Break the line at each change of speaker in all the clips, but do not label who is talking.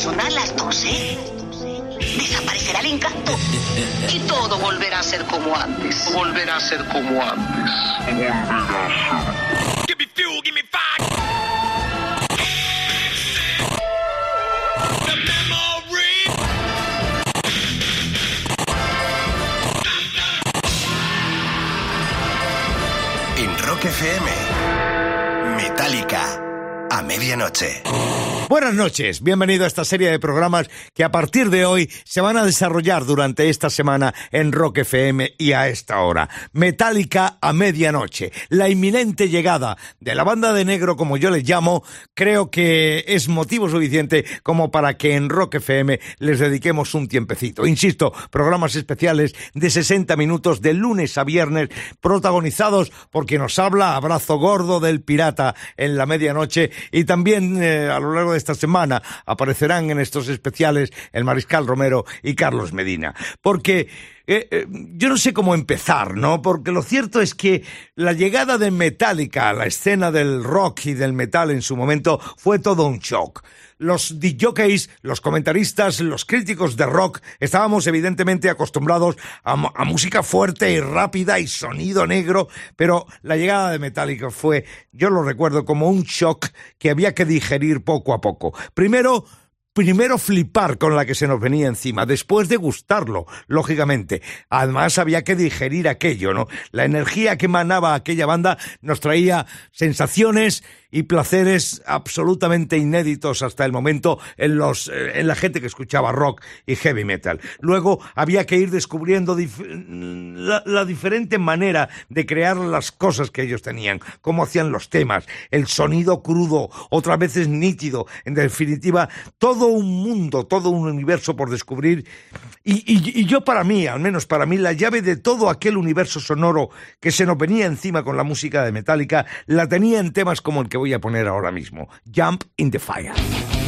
sonar las 12, desaparecerá el encanto y todo volverá a ser como antes.
Volverá a ser como antes. Volverá a ser. Give me fuel, give me fire.
En Rock FM, Metallica, a medianoche.
Buenas noches, bienvenido a esta serie de programas que a partir de hoy se van a desarrollar durante esta semana en Rock FM y a esta hora. Metallica a medianoche, la inminente llegada de la banda de negro como yo les llamo, creo que es motivo suficiente como para que en Rock FM les dediquemos un tiempecito. Insisto, programas especiales de 60 minutos de lunes a viernes protagonizados por quien nos habla, abrazo gordo del pirata en la medianoche y también eh, a lo largo de esta semana aparecerán en estos especiales el Mariscal Romero y Carlos Medina. Porque eh, eh, yo no sé cómo empezar, ¿no? Porque lo cierto es que la llegada de Metallica a la escena del rock y del metal en su momento fue todo un shock. Los DJs, los comentaristas, los críticos de rock estábamos evidentemente acostumbrados a, a música fuerte y rápida y sonido negro, pero la llegada de Metallica fue, yo lo recuerdo como un shock que había que digerir poco a poco. Primero, primero flipar con la que se nos venía encima, después de gustarlo, lógicamente. Además había que digerir aquello, ¿no? La energía que emanaba aquella banda nos traía sensaciones y placeres absolutamente inéditos hasta el momento en los eh, en la gente que escuchaba rock y heavy metal. Luego había que ir descubriendo la, la, diferente manera de crear las cosas que ellos tenían, cómo hacían los temas, el sonido crudo, otras veces nítido, en definitiva, todo un mundo, todo un universo por descubrir. Y, y, y yo para mí, al menos para mí, la llave de todo aquel universo sonoro que se nos venía encima con la música de Metallica, la tenía en temas como el que voy a poner ahora mismo, Jump in the Fire.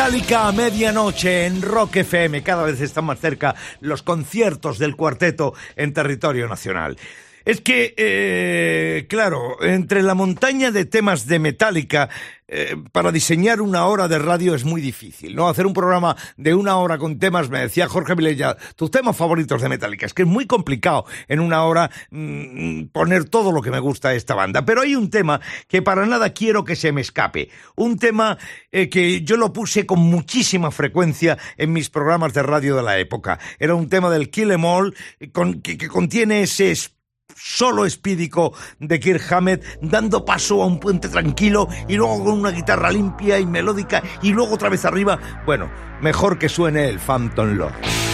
Metallica a medianoche en Rock FM. Cada vez están más cerca los conciertos del cuarteto en territorio nacional. Es que, eh, claro, entre la montaña de temas de Metallica, eh, para diseñar una hora de radio es muy difícil, ¿no? Hacer un programa de una hora con temas, me decía Jorge Vilella, tus temas favoritos de Metallica. Es que es muy complicado en una hora mm, poner todo lo que me gusta de esta banda. Pero hay un tema que para nada quiero que se me escape. Un tema eh, que yo lo puse con muchísima frecuencia en mis programas de radio de la época. Era un tema del Kill Em All con, que, que contiene ese solo espídico de Kirk Hammett, dando paso a un puente tranquilo y luego con una guitarra limpia y melódica y luego otra vez arriba. Bueno, mejor que suene el Phantom Lord.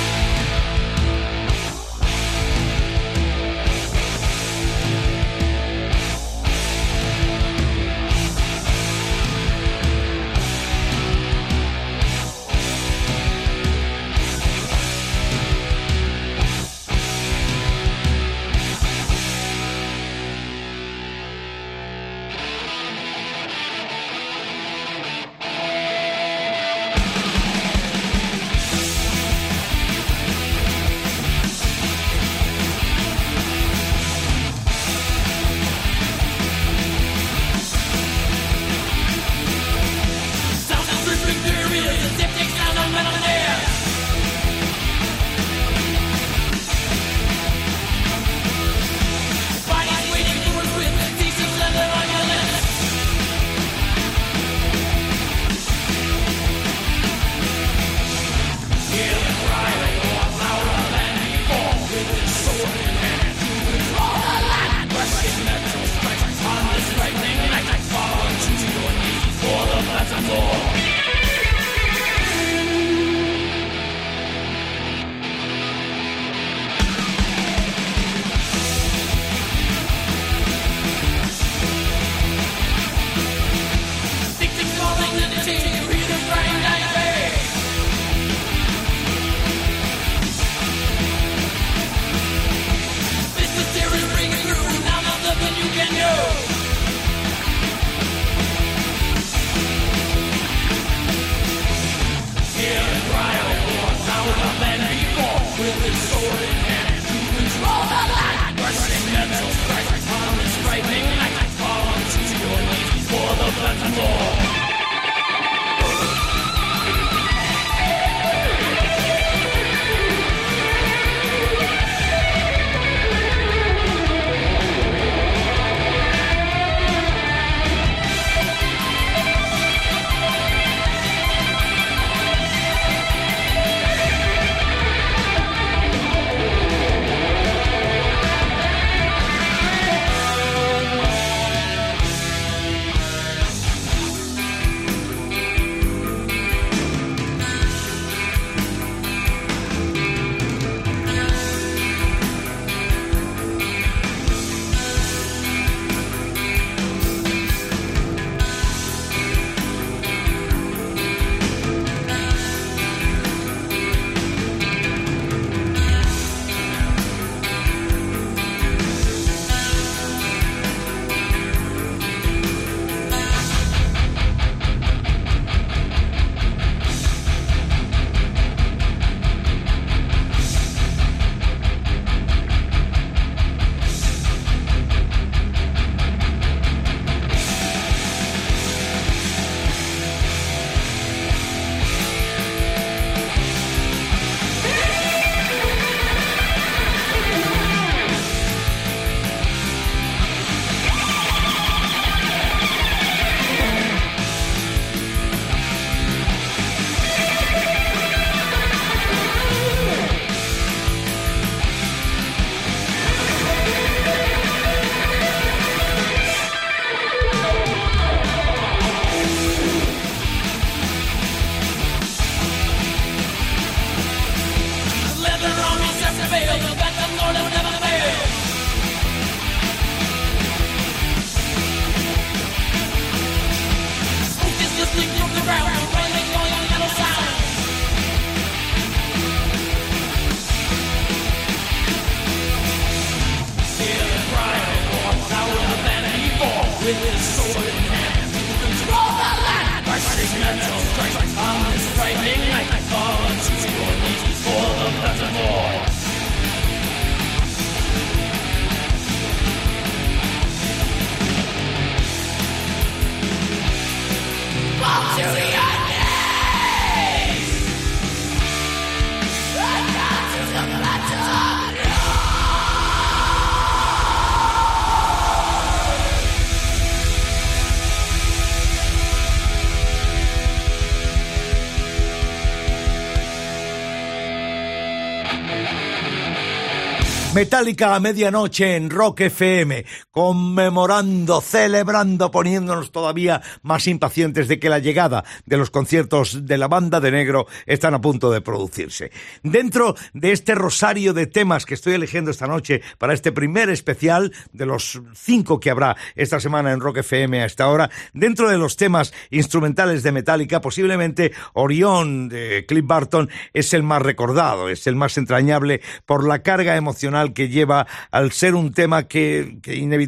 Metallica a medianoche en Rock FM, conmemorando, celebrando, poniéndonos todavía más impacientes de que la llegada de los conciertos de la banda de negro están a punto de producirse. Dentro de este rosario de temas que estoy eligiendo esta noche para este primer especial de los cinco que habrá esta semana en Rock FM a esta hora, dentro de los temas instrumentales de Metallica, posiblemente Orión de Cliff Barton es el más recordado, es el más entrañable por la carga emocional que lleva al ser un tema que, inevitablemente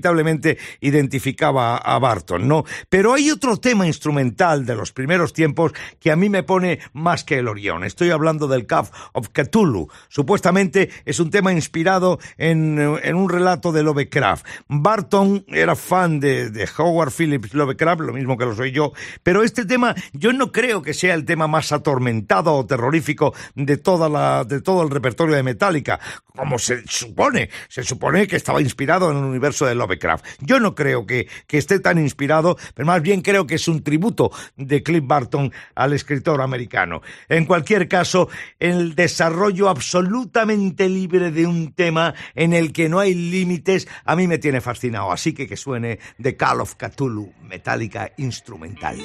identificaba a Barton, ¿no? Pero hay otro tema instrumental de los primeros tiempos que a mí me pone más que el Orión. Estoy hablando del Cave of Cthulhu. Supuestamente es un tema inspirado en, un relato de Lovecraft. Barton era fan de, de Howard Phillips Lovecraft, lo mismo que lo soy yo, pero este tema yo no creo que sea el tema más atormentado o terrorífico de toda la de todo el repertorio de Metallica, como se supone, se supone que estaba inspirado en el universo de Lovecraft. Yo no creo que, que esté tan inspirado, pero más bien creo que es un tributo de Cliff Barton al escritor americano. En cualquier caso, el desarrollo absolutamente libre de un tema en el que no hay límites, a mí me tiene fascinado. Así que que suene The Call of Cthulhu, metálica instrumental.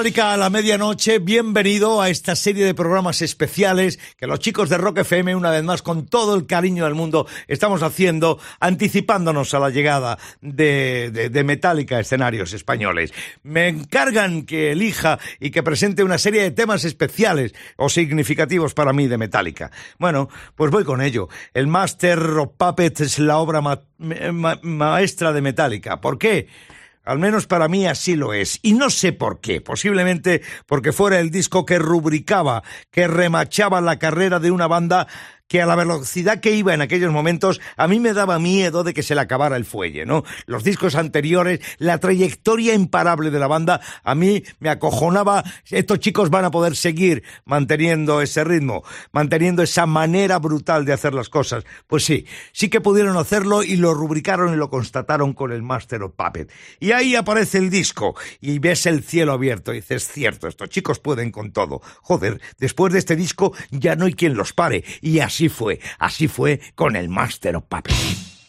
Metallica a la medianoche, bienvenido a esta serie de programas especiales que los chicos de Rock FM, una vez más, con todo el cariño del mundo, estamos haciendo, anticipándonos a la llegada de, de, de Metallica a escenarios españoles. Me encargan que elija y que presente una serie de temas especiales o significativos para mí de Metallica. Bueno, pues voy con ello. El Master of Puppets es la obra ma ma maestra de Metallica. ¿Por qué? Al menos para mí así lo es. Y no sé por qué. Posiblemente porque fuera el disco que rubricaba, que remachaba la carrera de una banda que a la velocidad que iba en aquellos momentos a mí me daba miedo de que se le acabara el fuelle, ¿no? Los discos anteriores, la trayectoria imparable de la banda, a mí me acojonaba, estos chicos van a poder seguir manteniendo ese ritmo, manteniendo esa manera brutal de hacer las cosas. Pues sí, sí que pudieron hacerlo y lo rubricaron y lo constataron con el Master of Puppet. Y ahí aparece el disco y ves el cielo abierto y dices, cierto, estos chicos pueden con todo. Joder, después de este disco ya no hay quien los pare y así así fue, así fue con el Master of Puppets.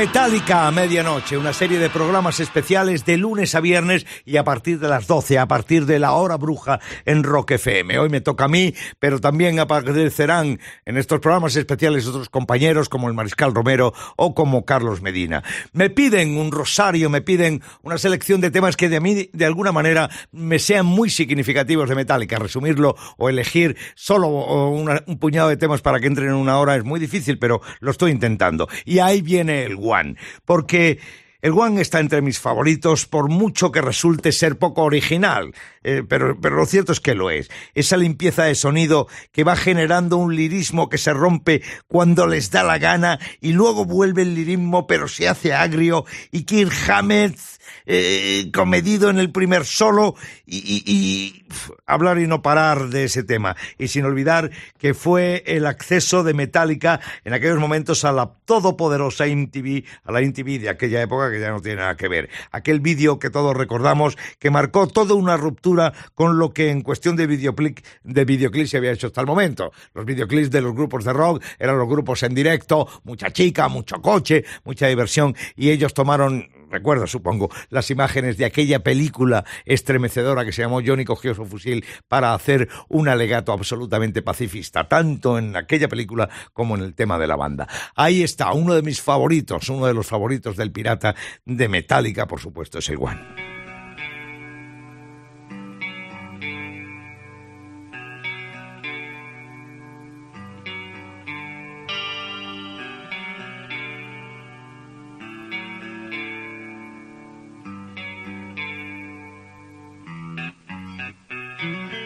Metálica a medianoche, una serie de programas especiales de lunes a viernes y a partir de las 12, a partir de la hora bruja en Rock FM. Hoy me toca a mí, pero también aparecerán en estos programas especiales otros compañeros como el Mariscal Romero o como Carlos Medina. Me piden un rosario, me piden una selección de temas que de mí, de alguna manera, me sean muy significativos de Metallica. Resumirlo o elegir solo un puñado de temas para que entren en una hora es muy difícil, pero lo estoy intentando. Y ahí viene el Porque el One está entre mis favoritos por mucho que resulte ser poco original, eh, pero, pero lo cierto es que lo es. Esa limpieza de sonido que va generando un lirismo que se rompe cuando les da la gana y luego vuelve el lirismo pero se hace agrio y Kirk eh, comedido en el primer solo y, hablar y no parar de ese tema. Y sin olvidar que fue el acceso de Metallica en aquellos momentos a la todopoderosa MTV, a la MTV de aquella época que ya no tiene nada que ver. Aquel vídeo que todos recordamos que marcó toda una ruptura con lo que en cuestión de videoclip, de videoclip se había hecho hasta el momento. Los videoclips de los grupos de rock eran los grupos en directo, mucha chica, mucho coche, mucha diversión y ellos tomaron recuerda, supongo, las imágenes de aquella película estremecedora que se llamó Johnny cogió su fusil para hacer un alegato absolutamente pacifista, tanto en aquella película como en el tema de la banda. Ahí está, uno de mis favoritos, uno de los favoritos del pirata de Metallica, por supuesto, es el One. Mm-hmm.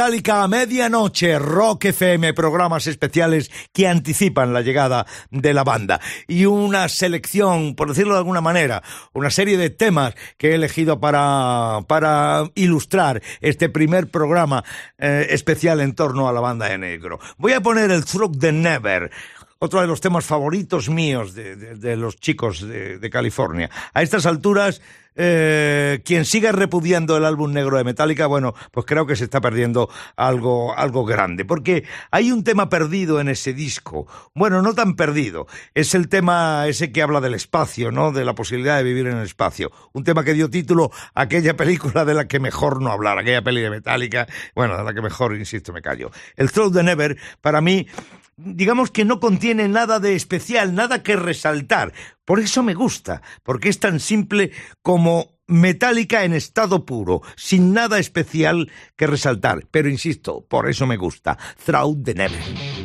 Metallica a medianoche, Rock FM, programas especiales que anticipan la llegada de la banda. Y una selección, por decirlo de alguna manera, una serie de temas que he elegido para, para ilustrar este primer programa eh, especial en torno a la banda de negro. Voy a poner el Through the Never otro de los temas favoritos míos de, los chicos de, California. A estas alturas, eh, quien siga repudiando el álbum negro de Metallica, bueno, pues creo que se está perdiendo algo, algo grande, porque hay un tema perdido en ese disco. Bueno, no tan perdido. Es el tema ese que habla del espacio, ¿no? De la posibilidad de vivir en el espacio. Un tema que dio título a aquella película de la que mejor no hablar, aquella peli de Metallica, bueno, de la que mejor, insisto, me callo. El Throw the Never, para mí, digamos que no contiene nada de especial, nada que resaltar. Por eso me gusta, porque es tan simple como metálica en estado puro, sin nada especial que resaltar. Pero insisto, por eso me gusta. The.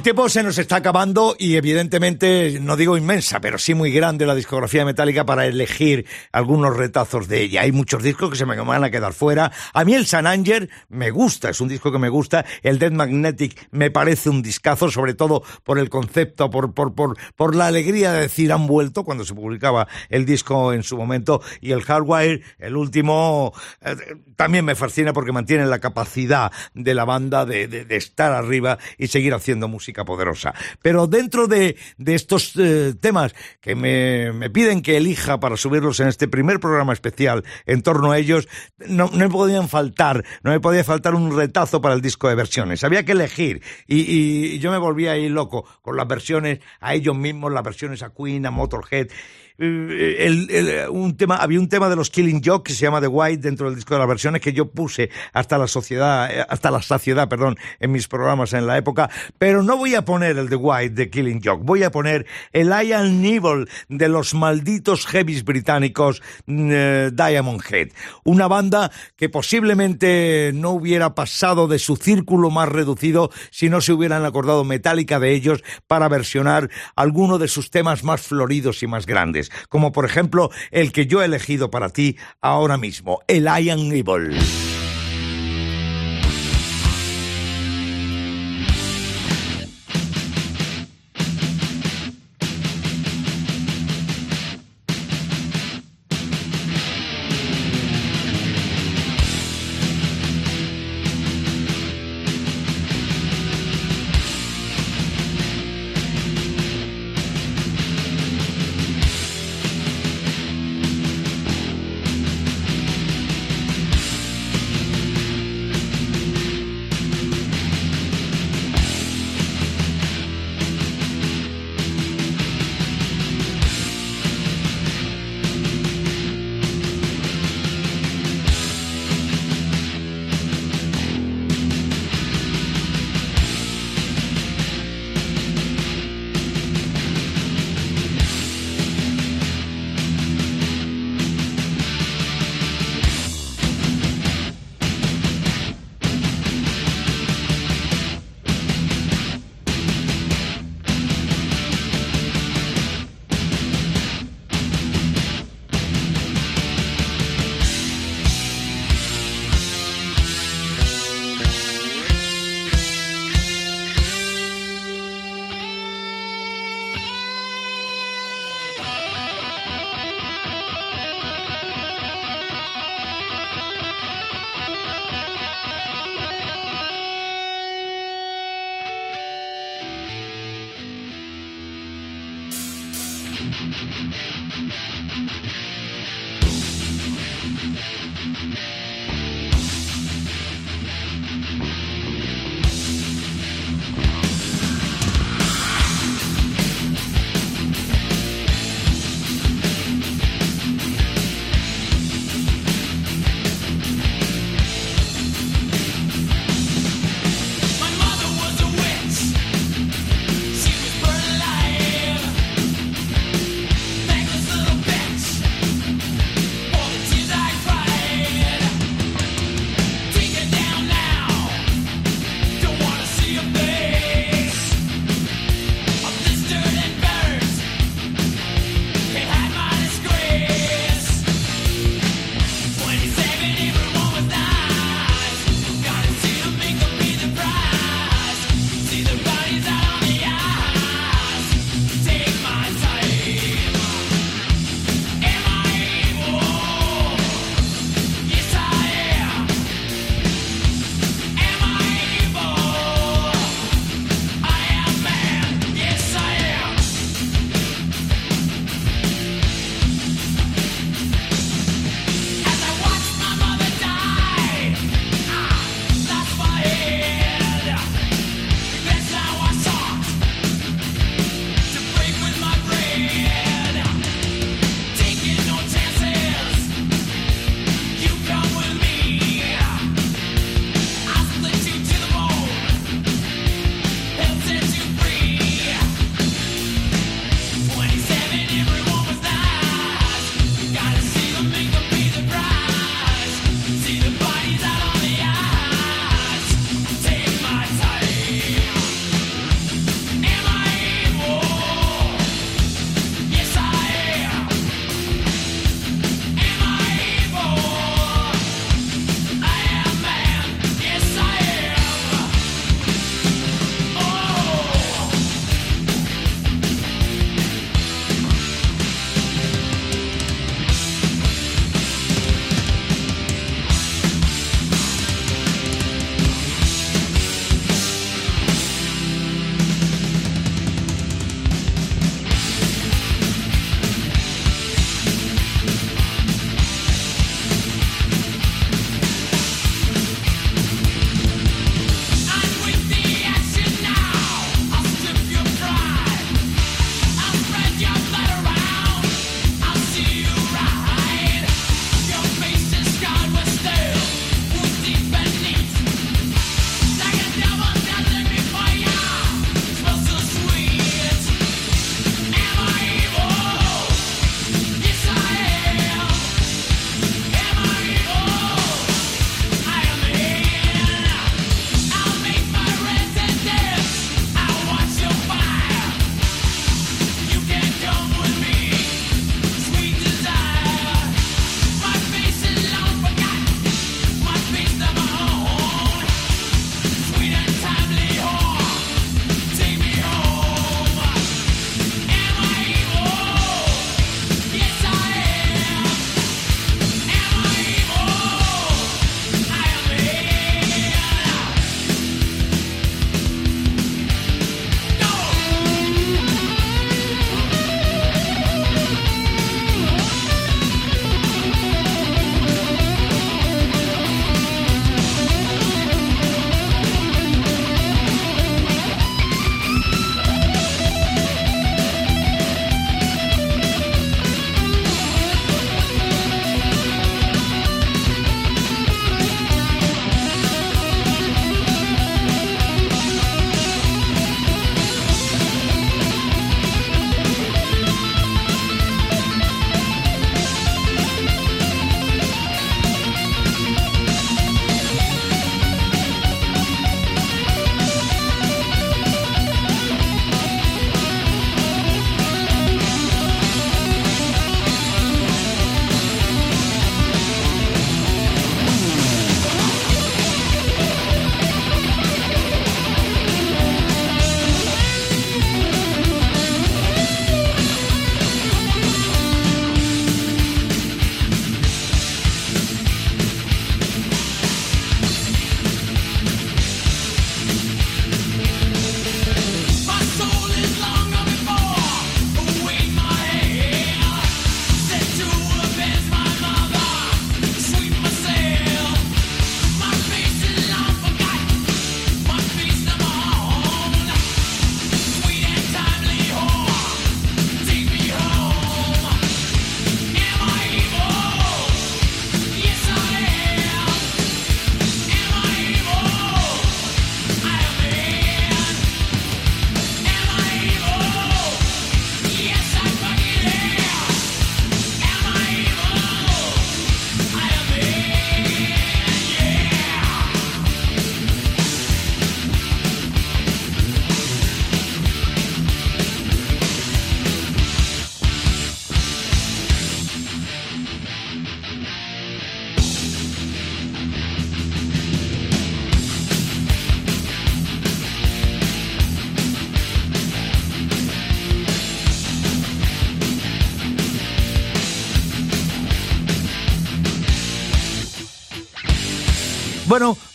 El tiempo se nos está acabando y evidentemente, no digo inmensa, pero sí muy grande la discografía metálica para elegir algunos retazos de ella. Hay muchos discos que se me van a quedar fuera. A mí el San Anger me gusta, es un disco que me gusta. El Dead Magnetic me parece un discazo, sobre todo por el concepto, por, por, por, por la alegría de decir han vuelto cuando se publicaba el disco en su momento. Y el Hardwire, el último, eh, también me fascina porque mantiene la capacidad de la banda de, estar arriba y seguir haciendo música poderosa. Pero dentro de, de estos eh, temas que me, me, piden que elija para subirlos en este primer programa especial en torno a ellos, no, no me podían faltar, no me podía faltar un retazo para el disco de versiones. Había que elegir y, y yo me volví ahí loco con las versiones a ellos mismos, las versiones a Queen, a Motorhead. Eh, un tema, había un tema de los Killing Joke que se llama The White dentro del disco de las versiones que yo puse hasta la sociedad, eh, hasta la saciedad, perdón, en mis programas en la época, pero no voy a poner el The White de Killing Joke, voy a poner el Iron Evil de los malditos heavies británicos uh, Diamond Head, una banda que posiblemente no hubiera pasado de su círculo más reducido si no se hubieran acordado Metallica de ellos para versionar alguno de sus temas más floridos y más grandes como por ejemplo el que yo he elegido para ti ahora mismo, el Iron Evil.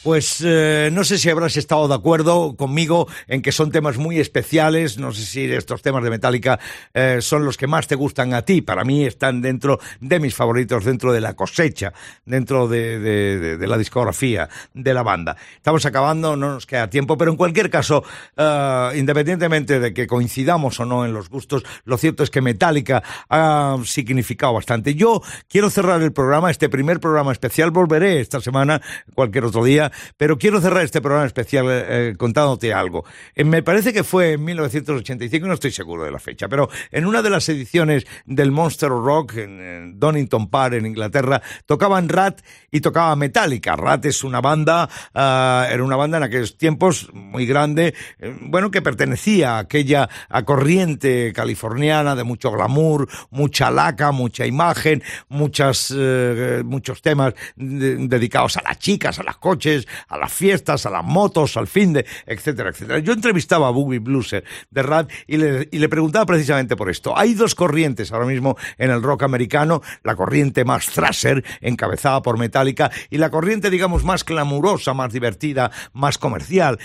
Pues eh, no sé si habrás estado de acuerdo conmigo en que son temas muy especiales. No sé si estos temas de Metallica eh, son los que más te gustan a ti. Para mí están dentro de mis favoritos, dentro de la cosecha, dentro de, de, de la discografía de la banda. Estamos acabando, no nos queda tiempo, pero en cualquier caso, uh, independientemente de que coincidamos o no en los gustos, lo cierto es que Metallica ha significado bastante. Yo quiero cerrar el programa, este primer programa especial, volveré esta semana, cualquier otro día, pero quiero cerrar este programa especial eh, contándote algo. Eh, me parece que fue en 1985, no estoy seguro de la fecha, pero en una de las ediciones del Monster Rock en, Donington Park, en Inglaterra, tocaban Rat y tocaba Metallica. Rat es una banda, uh, era una banda en aquellos tiempos muy grande, eh, bueno, que pertenecía a aquella a corriente californiana de mucho glamour, mucha laca, mucha imagen, muchas, eh, muchos temas de, dedicados a las chicas, a los coches, a las fiestas, a las motos, al fin de, etcétera, etcétera. Yo entrevistaba a Boogie Blueser de Rad y le, preguntaba precisamente por esto. Hay dos corrientes ahora mismo en el rock americano, la corriente más thrasher, encabezada por Metallica, y la corriente, digamos, más glamurosa, más divertida, más comercial,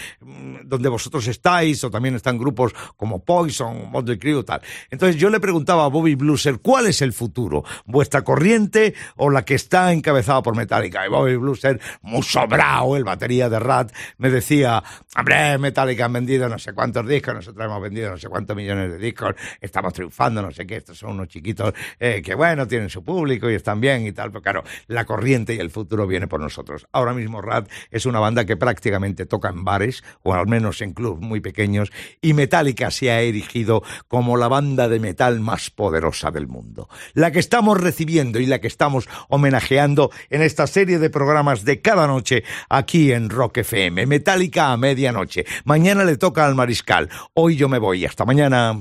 donde vosotros estáis, o también están grupos como Poison, Motley Crue, tal. Entonces yo le preguntaba a Bobby Blueser, ¿cuál es el futuro? ¿Vuestra corriente o la que está encabezada por Metallica? Y Bobby Blueser, muy sobrado, el batería de Rat, me decía, hombre, Metallica han vendido no sé cuántos discos, nosotros hemos vendido no sé cuántos millones de discos, estamos triunfando, no sé qué, estos son unos chiquitos eh, que bueno, tienen su público y están bien y tal, pero claro, la corriente y el futuro viene por nosotros. Ahora mismo Rat es una banda que prácticamente toca en bares, o al menos en clubs muy pequeños, y Metallica se ha erigido como la banda de metal más poderosa del mundo. La que estamos recibiendo y la que estamos homenajeando en esta serie de programas de cada noche aquí en Rock FM. Metallica a medianoche. Mañana le toca al Mariscal. Hoy yo me voy. Hasta mañana.